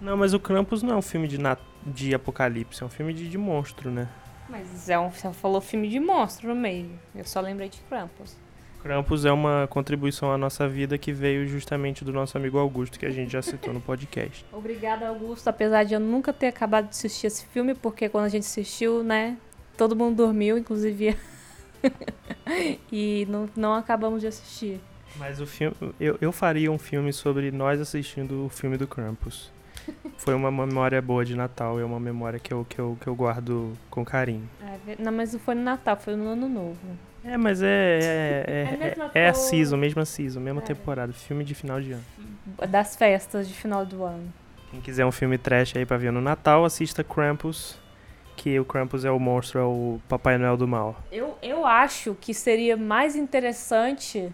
Não, mas o Krampus não é um filme de, nat de apocalipse, é um filme de, de monstro, né? Mas é um, você falou filme de monstro no meio. Eu só lembrei de Krampus. Krampus é uma contribuição à nossa vida que veio justamente do nosso amigo Augusto, que a gente já citou no podcast. [laughs] Obrigada, Augusto. Apesar de eu nunca ter acabado de assistir esse filme, porque quando a gente assistiu, né, todo mundo dormiu, inclusive [laughs] e não, não acabamos de assistir. Mas o filme. Eu, eu faria um filme sobre nós assistindo o filme do Krampus. Foi uma memória boa de Natal, é uma memória que eu, que eu, que eu guardo com carinho. É, não, mas não foi no Natal, foi no Ano Novo. É, mas é. É, é, é, é a season, mesma season, mesma é. temporada. Filme de final de ano. Das festas de final do ano. Quem quiser um filme trash aí pra ver no Natal, assista Krampus. Que o Krampus é o monstro, é o Papai Noel do mal. Eu, eu acho que seria mais interessante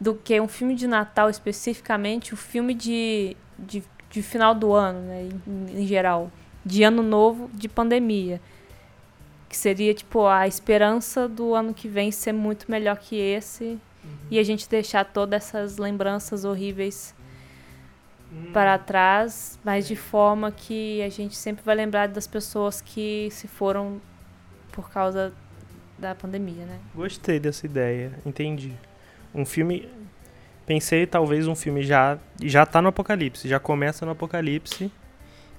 do que um filme de Natal especificamente, o um filme de, de, de, final do ano, né, em, em, geral, de ano novo, de pandemia. Que seria, tipo, a esperança do ano que vem ser muito melhor que esse uhum. e a gente deixar todas essas lembranças horríveis uhum. para trás, mas de forma que a gente sempre vai lembrar das pessoas que se foram por causa da pandemia, né? Gostei dessa ideia, entendi um filme. Pensei talvez um filme já já tá no apocalipse, já começa no apocalipse.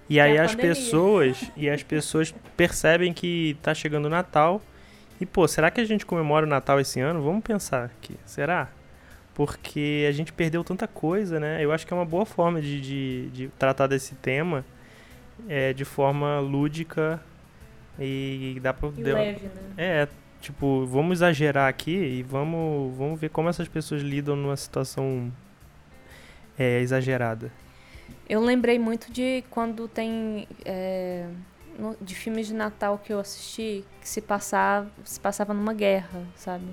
E aí é as pandemia. pessoas e as pessoas percebem que tá chegando o Natal. E pô, será que a gente comemora o Natal esse ano? Vamos pensar aqui. Será? Porque a gente perdeu tanta coisa, né? Eu acho que é uma boa forma de, de, de tratar desse tema é, de forma lúdica e dá pra. E leve, né? É, tipo, vamos exagerar aqui e vamos, vamos ver como essas pessoas lidam numa situação é, exagerada. Eu lembrei muito de quando tem é, no, de filmes de Natal que eu assisti que se passava se passava numa guerra, sabe?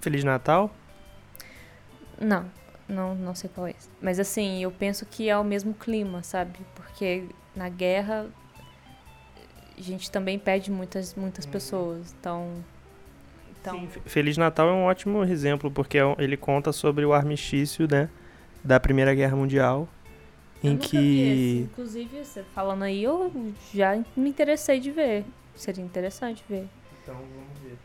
Feliz Natal? Não, não, não sei qual é. Mas assim, eu penso que é o mesmo clima, sabe? Porque na guerra a gente também perde muitas muitas uhum. pessoas, então então... Sim, Feliz Natal é um ótimo exemplo, porque é ele conta sobre o armistício, né, da Primeira Guerra Mundial, em que... Inclusive, você falando aí, eu já me interessei de ver. Seria interessante ver. Então, vamos ver.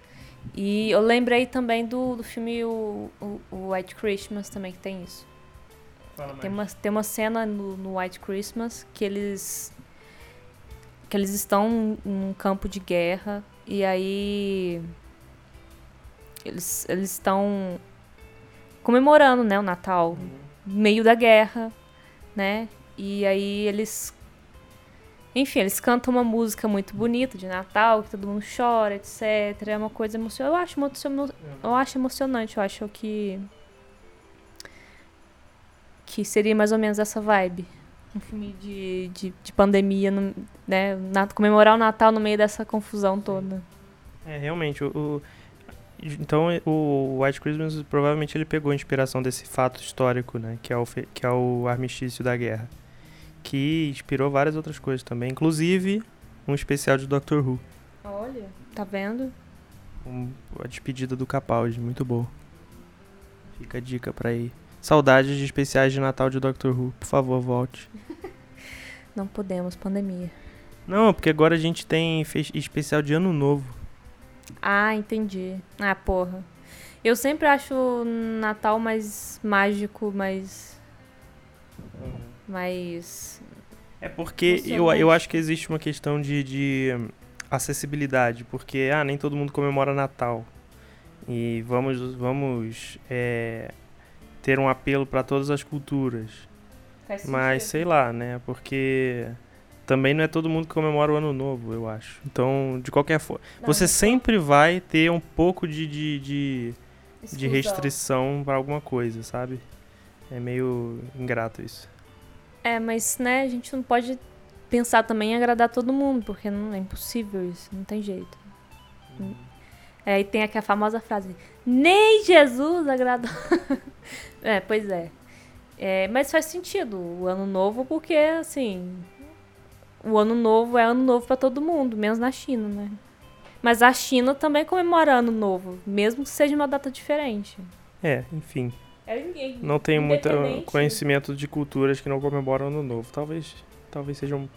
E eu lembrei também do, do filme o, o, o White Christmas também, que tem isso. Fala tem, uma, tem uma cena no, no White Christmas que eles que eles estão num campo de guerra e aí eles eles estão comemorando, né, o Natal, uhum. meio da guerra, né? E aí eles enfim, eles cantam uma música muito bonita de Natal, que todo mundo chora, etc. É uma coisa emocionante. Eu acho, eu acho emocionante, eu acho que que seria mais ou menos essa vibe. Um filme de, de, de pandemia, né? Comemorar o Natal no meio dessa confusão toda. É, realmente, o, então o White Christmas provavelmente ele pegou inspiração desse fato histórico, né, que é o que é o armistício da guerra, que inspirou várias outras coisas também, inclusive um especial de Doctor Who. Olha, tá vendo? Um, a despedida do Capaldi, muito bom. Fica a dica para ir. Saudades de especiais de Natal de Doctor Who, por favor, volte. [laughs] Não podemos, pandemia. Não, porque agora a gente tem especial de Ano Novo. Ah, entendi. Ah, porra. Eu sempre acho o Natal mais mágico, mais. Uhum. mais. É porque eu, eu acho que existe uma questão de, de acessibilidade, porque ah, nem todo mundo comemora Natal. E vamos, vamos é, ter um apelo para todas as culturas. Mas sei lá, né? Porque também não é todo mundo que comemora o ano novo, eu acho. Então, de qualquer forma, você sempre vai ter um pouco de, de, de, de restrição para alguma coisa, sabe? É meio ingrato isso. É, mas né, a gente não pode pensar também em agradar todo mundo, porque não é impossível isso, não tem jeito. Uhum. É, aí tem aquela famosa frase: Nem Jesus agradou. [laughs] é, pois é. é. Mas faz sentido o ano novo, porque assim o ano novo é ano novo para todo mundo, menos na China, né? Mas a China também comemora ano novo, mesmo que seja uma data diferente. É, enfim. É, não tenho muito conhecimento de culturas que não comemoram ano novo. Talvez, talvez sejam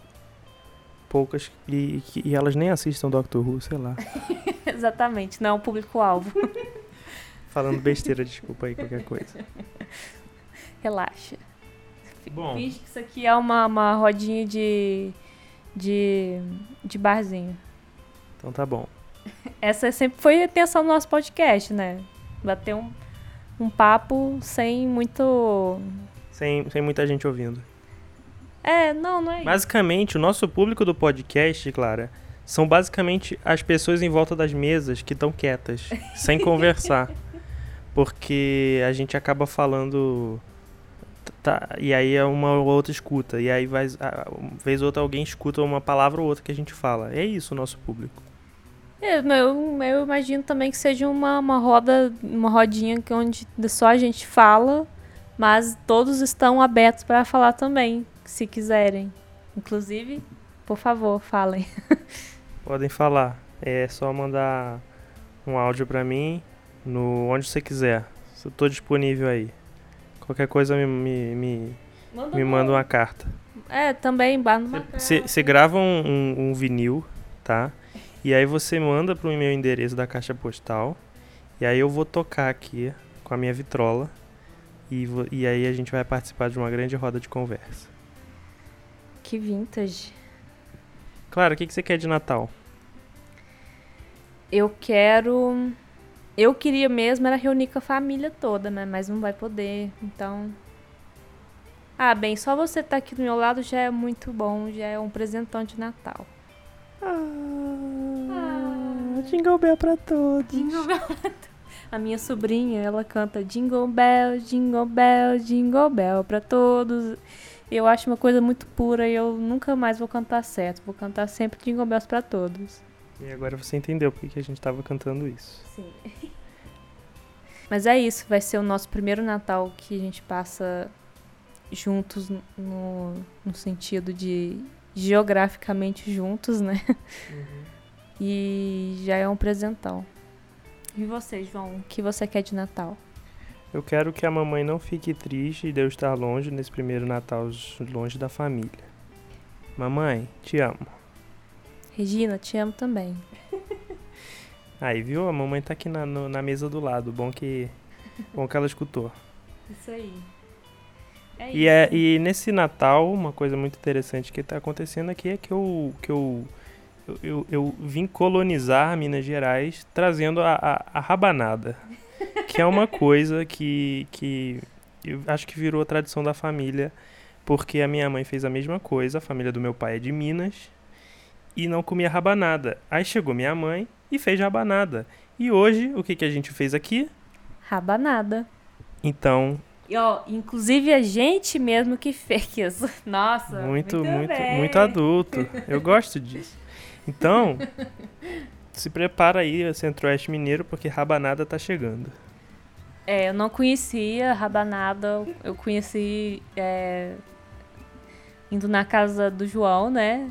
poucas e, e elas nem assistam Doctor Who, sei lá. [laughs] Exatamente, não é um público-alvo. [laughs] Falando besteira, desculpa aí qualquer coisa. Relaxa. Bom. Finge que isso aqui é uma, uma rodinha de de, de barzinho. Então tá bom. Essa sempre foi a intenção do nosso podcast, né? Bater um, um papo sem muito. Sem, sem muita gente ouvindo. É, não, não é Basicamente, o nosso público do podcast, Clara, são basicamente as pessoas em volta das mesas que estão quietas, sem [laughs] conversar. Porque a gente acaba falando. Tá, e aí é uma ou outra escuta. E aí, vai, vez ou outra, alguém escuta uma palavra ou outra que a gente fala. É isso o nosso público. É, eu, eu imagino também que seja uma, uma roda, uma rodinha onde só a gente fala, mas todos estão abertos para falar também, se quiserem. Inclusive, por favor, falem. [laughs] Podem falar. É só mandar um áudio para mim no onde você quiser. Eu tô disponível aí. Qualquer coisa me, me, me, manda, me manda uma carta. É, também, Você grava um, um, um vinil, tá? E aí você manda pro meu endereço da caixa postal. E aí eu vou tocar aqui com a minha vitrola. E, e aí a gente vai participar de uma grande roda de conversa. Que vintage. Claro, o que, que você quer de Natal? Eu quero. Eu queria mesmo era reunir com a família toda, né? Mas não vai poder, então. Ah, bem, só você estar tá aqui do meu lado já é muito bom, já é um presentão de Natal. Ah, Jingle Bell pra todos. Jingle Bell pra todos. A minha sobrinha, ela canta Jingle Bell, Jingle Bell, Jingle Bell pra todos. Eu acho uma coisa muito pura e eu nunca mais vou cantar certo. Vou cantar sempre Jingle Bells pra todos. E agora você entendeu porque que a gente tava cantando isso. Sim. [laughs] Mas é isso, vai ser o nosso primeiro Natal que a gente passa juntos no, no sentido de geograficamente juntos, né? Uhum. [laughs] E já é um presentão. E você, João, o que você quer de Natal? Eu quero que a mamãe não fique triste de eu estar longe nesse primeiro Natal, longe da família. Mamãe, te amo. Regina, te amo também. [laughs] Aí, viu? A mamãe tá aqui na, no, na mesa do lado. Bom que, bom que ela escutou. Isso aí. É e, é, e nesse Natal, uma coisa muito interessante que está acontecendo aqui é que eu, que eu, eu, eu, eu vim colonizar Minas Gerais trazendo a, a, a, rabanada. [laughs] Que é uma coisa que, que eu acho que virou a tradição da família, porque a minha mãe fez a mesma coisa, a família do meu pai é de Minas, e não comia rabanada. Aí chegou minha mãe e fez rabanada. E hoje, o que, que a gente fez aqui? Rabanada. Então, e, ó, inclusive a gente mesmo que fez. [laughs] Nossa, muito, muito, muito, muito adulto. Eu gosto disso. Então, [laughs] se prepara aí, Centro-Oeste Mineiro, porque rabanada tá chegando. É, eu não conhecia rabanada, eu conheci é, indo na casa do João, né?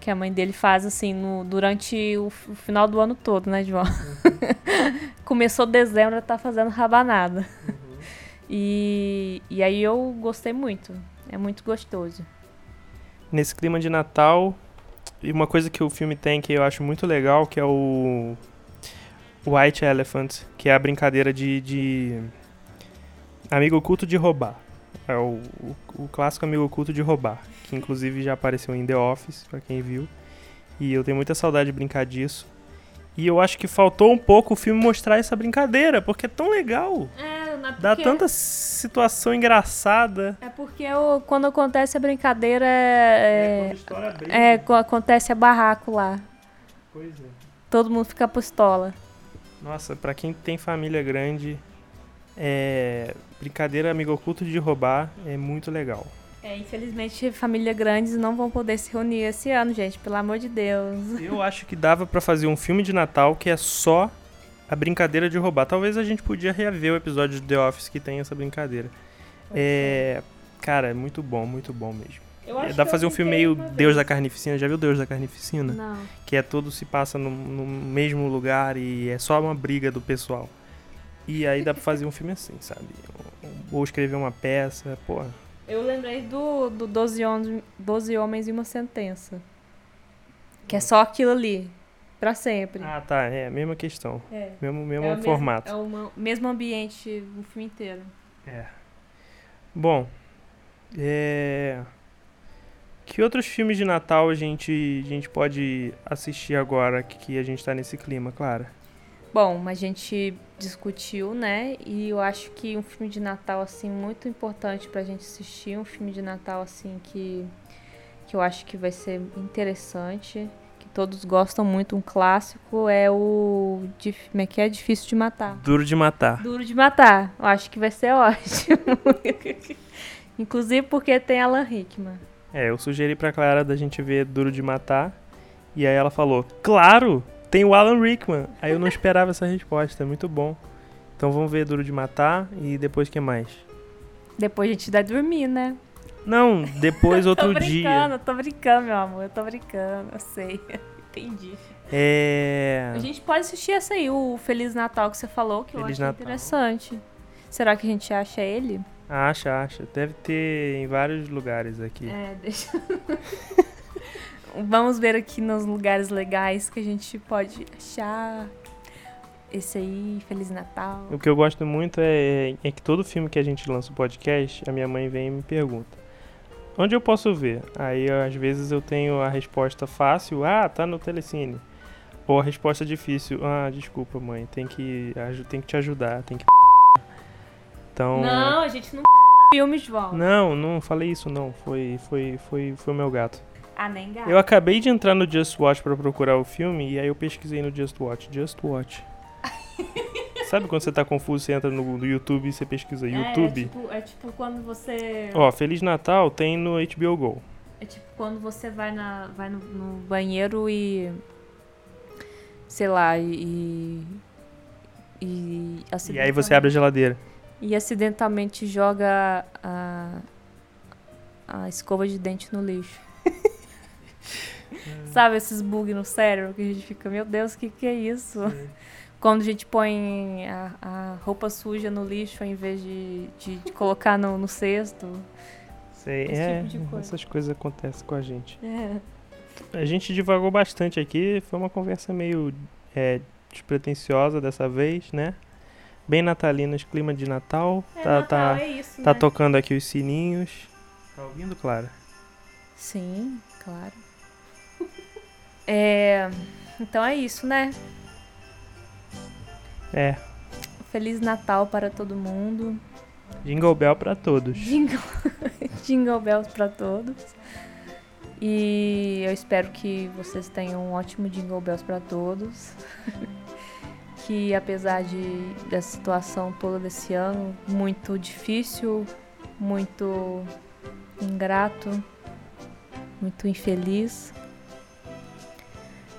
Que a mãe dele faz assim no, durante o, o final do ano todo, né, João? Uhum. [laughs] Começou dezembro, tá fazendo rabanada. Uhum. E, e aí eu gostei muito. É muito gostoso. Nesse clima de Natal, e uma coisa que o filme tem que eu acho muito legal, que é o White Elephant, que é a brincadeira de, de amigo oculto de roubar. É o, o, o, clássico amigo oculto de roubar, que inclusive já apareceu em The Office, para quem viu. E eu tenho muita saudade de brincar disso. E eu acho que faltou um pouco o filme mostrar essa brincadeira, porque é tão legal. É, porque... Dá tanta situação engraçada. É porque eu, quando acontece a brincadeira. É, é, é quando acontece a barraco lá. Pois é. Todo mundo fica pistola. Nossa, pra quem tem família grande, é, brincadeira amigo oculto de roubar é muito legal. É, infelizmente, famílias grandes não vão poder se reunir esse ano, gente, pelo amor de Deus. Eu acho que dava para fazer um filme de Natal que é só a brincadeira de roubar. Talvez a gente podia rever o episódio de The Office que tem essa brincadeira. É, cara, é muito bom, muito bom mesmo. É, dá pra fazer um filme meio Deus da Carnificina. Já viu Deus da Carnificina? Não. Que é todo se passa no, no, mesmo lugar e é só uma briga do pessoal. E aí dá pra fazer um filme assim, sabe? Ou escrever uma peça, porra. Eu lembrei do, do Doze, Homens, Doze Homens e uma Sentença. Que é só aquilo ali. Pra sempre. Ah, tá. É a mesma questão. É. Mesmo, mesmo é formato. É o mesmo ambiente o filme inteiro. É. Bom. É... Que outros filmes de Natal a gente, a gente pode assistir agora que a gente tá nesse clima, Clara? Bom, a gente discutiu, né? E eu acho que um filme de Natal, assim, muito importante pra gente assistir. Um filme de Natal, assim, que, que eu acho que vai ser interessante. Que todos gostam muito. Um clássico é o. Como é que é? Difícil de Matar. Duro de Matar. Duro de Matar. Eu acho que vai ser [laughs] ótimo. Inclusive porque tem Alan Rickman. É, eu sugeri pra Clara da gente ver Duro de Matar. E aí ela falou: Claro! Tem o Alan Rickman. Aí eu não esperava essa resposta. É muito bom. Então vamos ver Duro de Matar e depois que mais? Depois a gente vai dormir, né? Não, depois [laughs] outro dia. Tô brincando, tô brincando, meu amor. Eu tô brincando, eu sei. [laughs] Entendi. É. A gente pode assistir essa aí, o Feliz Natal que você falou, que Feliz eu acho interessante. Será que a gente acha ele? Acha, acha. Deve ter em vários lugares aqui. É, deixa. [laughs] Vamos ver aqui nos lugares legais que a gente pode achar. Esse aí, Feliz Natal. O que eu gosto muito é, é que todo filme que a gente lança o podcast, a minha mãe vem e me pergunta: Onde eu posso ver? Aí às vezes eu tenho a resposta fácil: Ah, tá no Telecine. Ou a resposta difícil: Ah, desculpa, mãe, tem que, tem que te ajudar, tem que. [laughs] Então. Não, a gente não filmes, João. Não, não falei isso não. Foi, foi, foi, foi o meu gato. Ah, nem gato. Eu acabei de entrar no Just Watch para procurar o filme e aí eu pesquisei no Just Watch. Just Watch. [laughs] Sabe quando você tá confuso, você entra no, no YouTube e você pesquisa é, YouTube? É tipo, é tipo quando você. Ó, Feliz Natal tem no HBO Go. É tipo quando você vai, na, vai no, no banheiro e. Sei lá, e. E, e aí você abre a geladeira e acidentalmente joga a, a escova de dente no lixo. Sabe esses bugs no cérebro que a gente fica, meu Deus, o que, que é isso? Quando a gente põe a, a, roupa suja no lixo ao invés de, de, de colocar no, no cesto. Sei, é, tipo coisa. essas coisas acontecem com a gente. É. A gente divagou bastante aqui, foi uma conversa meio é, despretensiosa dessa vez, né? bem natalinas, clima de Natal. É, tá, Natal, tá, é isso, tá né? tocando aqui os sininhos. Tá ouvindo, Clara? Sim, claro. É, então é isso, né? É. Feliz Natal para todo mundo. Jingle Bell para todos. Jingle, [laughs] Jingle Bells para todos. E eu espero que vocês tenham um ótimo Jingle Bells para todos. [laughs] que apesar de da situação toda desse ano muito difícil, muito ingrato, muito infeliz,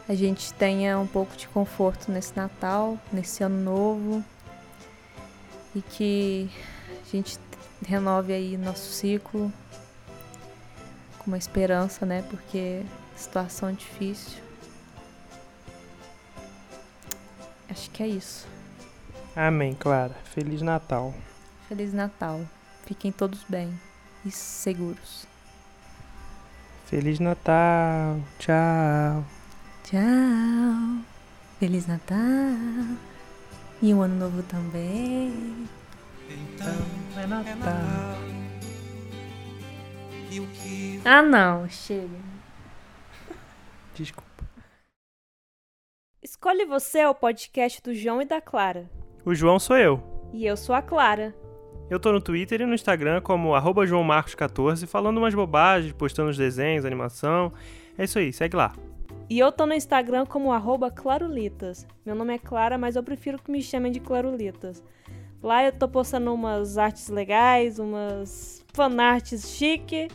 a gente tenha um pouco de conforto nesse Natal, nesse ano novo e que a gente renove aí nosso ciclo com uma esperança, né? Porque situação difícil. Acho que é isso. Amém, Clara. Feliz Natal. Feliz Natal. Fiquem todos bem e seguros. Feliz Natal. Tchau. Tchau. Feliz Natal. E um ano novo também. Então é Natal. Ah, não. Chega. [laughs] Desculpa. Escolhe Você é o podcast do João e da Clara. O João sou eu. E eu sou a Clara. Eu tô no Twitter e no Instagram como joãomarcos14, falando umas bobagens, postando os desenhos, animação. É isso aí, segue lá. E eu tô no Instagram como clarulitas. Meu nome é Clara, mas eu prefiro que me chamem de Clarulitas. Lá eu tô postando umas artes legais, umas fanarts chique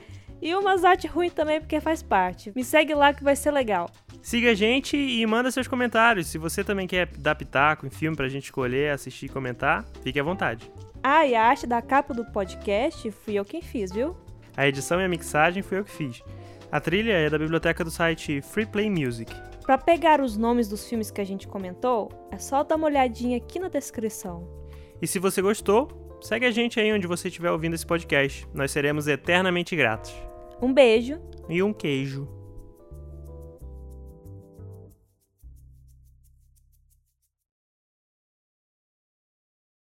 e umas artes ruins também, porque faz parte. Me segue lá que vai ser legal. Siga a gente e manda seus comentários. Se você também quer dar pitaco em filme pra gente escolher, assistir e comentar, fique à vontade. Ah, e a arte da capa do podcast fui eu quem fiz, viu? A edição e a mixagem fui eu que fiz. A trilha é da biblioteca do site Free Play Music. Para pegar os nomes dos filmes que a gente comentou, é só dar uma olhadinha aqui na descrição. E se você gostou, segue a gente aí onde você estiver ouvindo esse podcast. Nós seremos eternamente gratos. Um beijo e um queijo.